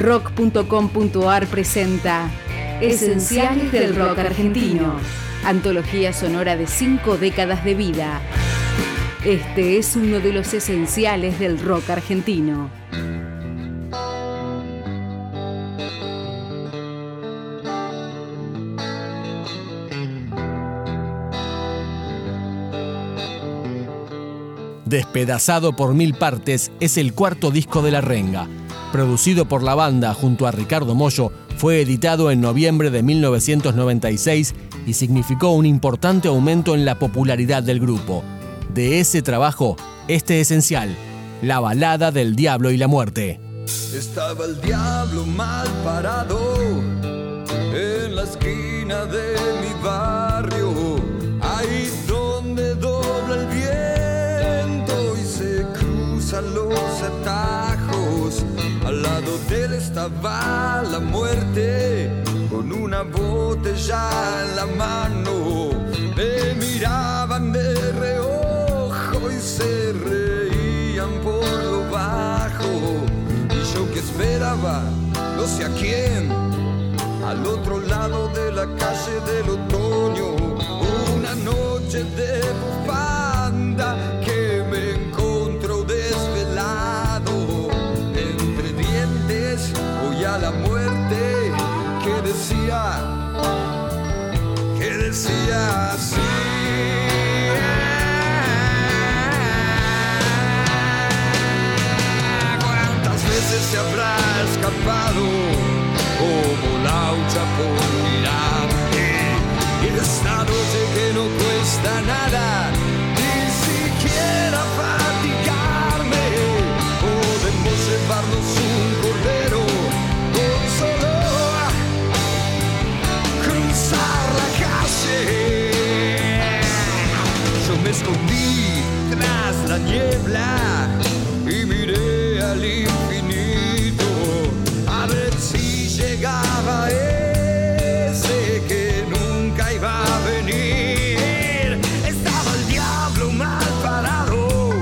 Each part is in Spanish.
Rock.com.ar presenta Esenciales del Rock Argentino. Antología sonora de cinco décadas de vida. Este es uno de los esenciales del rock argentino. Despedazado por mil partes es el cuarto disco de La Renga. Producido por la banda junto a Ricardo Mollo, fue editado en noviembre de 1996 y significó un importante aumento en la popularidad del grupo. De ese trabajo, este esencial, La balada del diablo y la muerte. Estaba el diablo mal parado en la esquina de mi barrio, ahí donde dobla el viento y se cruzan los Al lado de él estaba la muerte con una botella en la mano. Me miraban de reojo y se reían por lo bajo. Y yo que esperaba, no sé a quién, al otro lado de la calle del otoño, una noche de bufanda dientes voy a la muerte que decía, que decía así. ¿Cuántas veces se habrá escapado como laucha por y miré al infinito a ver si llegaba ese que nunca iba a venir. Estaba el diablo mal parado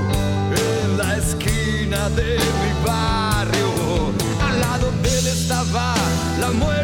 en la esquina de mi barrio, al lado de él estaba la muerte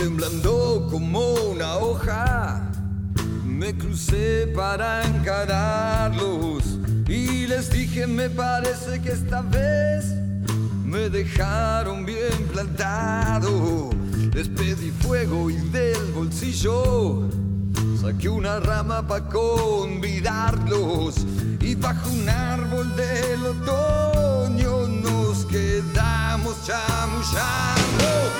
temblando como una hoja, me crucé para encararlos y les dije me parece que esta vez me dejaron bien plantado. Les pedí fuego y del bolsillo saqué una rama para convidarlos y bajo un árbol del otoño nos quedamos chamullando.